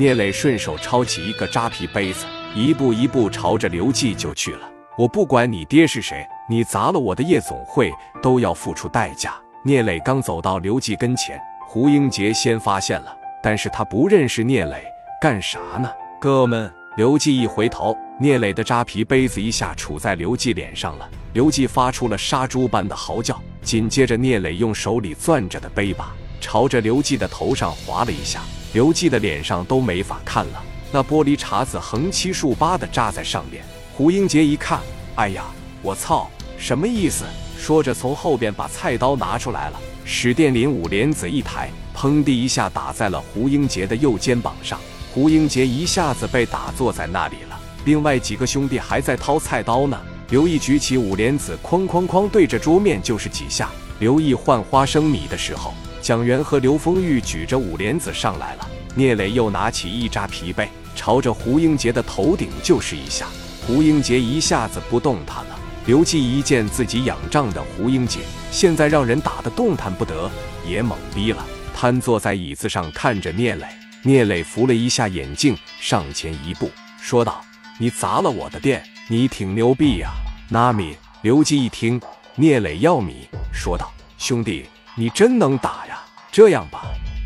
聂磊顺手抄起一个扎皮杯子，一步一步朝着刘季就去了。我不管你爹是谁，你砸了我的夜总会都要付出代价。聂磊刚走到刘季跟前，胡英杰先发现了，但是他不认识聂磊，干啥呢？哥们！刘季一回头，聂磊的扎皮杯子一下杵在刘季脸上了。刘季发出了杀猪般的嚎叫，紧接着聂磊用手里攥着的杯把朝着刘季的头上划了一下，刘季的脸上都没法看了，那玻璃碴子横七竖八的扎在上面。胡英杰一看，哎呀，我操，什么意思？说着从后边把菜刀拿出来了。史殿林五莲子一抬，砰的一下打在了胡英杰的右肩膀上，胡英杰一下子被打坐在那里了。另外几个兄弟还在掏菜刀呢。刘毅举起五莲子，哐哐哐对着桌面就是几下。刘毅换花生米的时候，蒋元和刘丰玉举着五莲子上来了。聂磊又拿起一扎皮被，朝着胡英杰的头顶就是一下。胡英杰一下子不动弹了。刘季一见自己仰仗的胡英杰现在让人打得动弹不得，也懵逼了，瘫坐在椅子上看着聂磊。聂磊扶了一下眼镜，上前一步说道：“你砸了我的店。”你挺牛逼呀，纳米！刘季一听，聂磊要米，说道：“兄弟，你真能打呀！这样吧，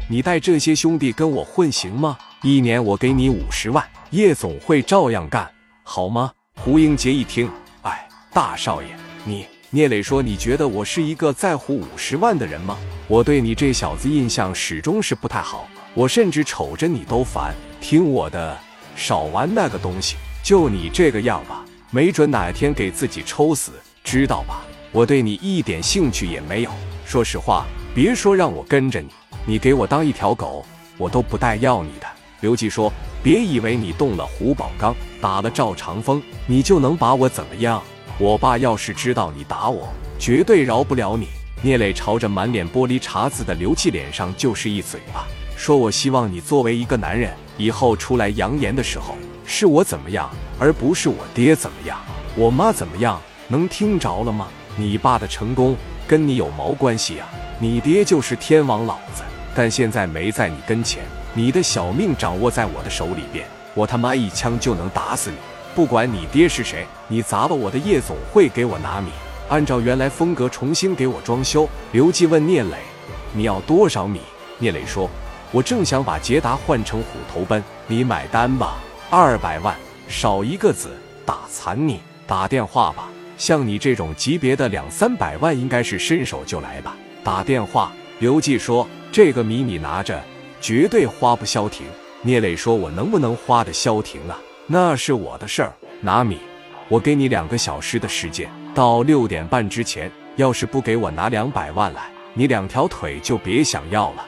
你带这些兄弟跟我混行吗？一年我给你五十万，夜总会照样干，好吗？”胡英杰一听，哎，大少爷，你……聂磊说：“你觉得我是一个在乎五十万的人吗？我对你这小子印象始终是不太好，我甚至瞅着你都烦。听我的，少玩那个东西，就你这个样吧。”没准哪天给自己抽死，知道吧？我对你一点兴趣也没有。说实话，别说让我跟着你，你给我当一条狗，我都不带要你的。刘季说：“别以为你动了胡宝刚，打了赵长风，你就能把我怎么样？我爸要是知道你打我，绝对饶不了你。”聂磊朝着满脸玻璃碴子的刘季脸上就是一嘴巴，说：“我希望你作为一个男人，以后出来扬言的时候。”是我怎么样，而不是我爹怎么样，我妈怎么样，能听着了吗？你爸的成功跟你有毛关系啊？你爹就是天王老子，但现在没在你跟前，你的小命掌握在我的手里边，我他妈一枪就能打死你。不管你爹是谁，你砸了我的夜总会，给我拿米，按照原来风格重新给我装修。刘季问聂磊：“你要多少米？”聂磊说：“我正想把捷达换成虎头奔，你买单吧。”二百万少一个子，打残你！打电话吧，像你这种级别的两三百万应该是伸手就来吧。打电话，刘季说：“这个米你拿着，绝对花不消停。”聂磊说：“我能不能花的消停啊？那是我的事儿。拿米，我给你两个小时的时间，到六点半之前，要是不给我拿两百万来，你两条腿就别想要了。”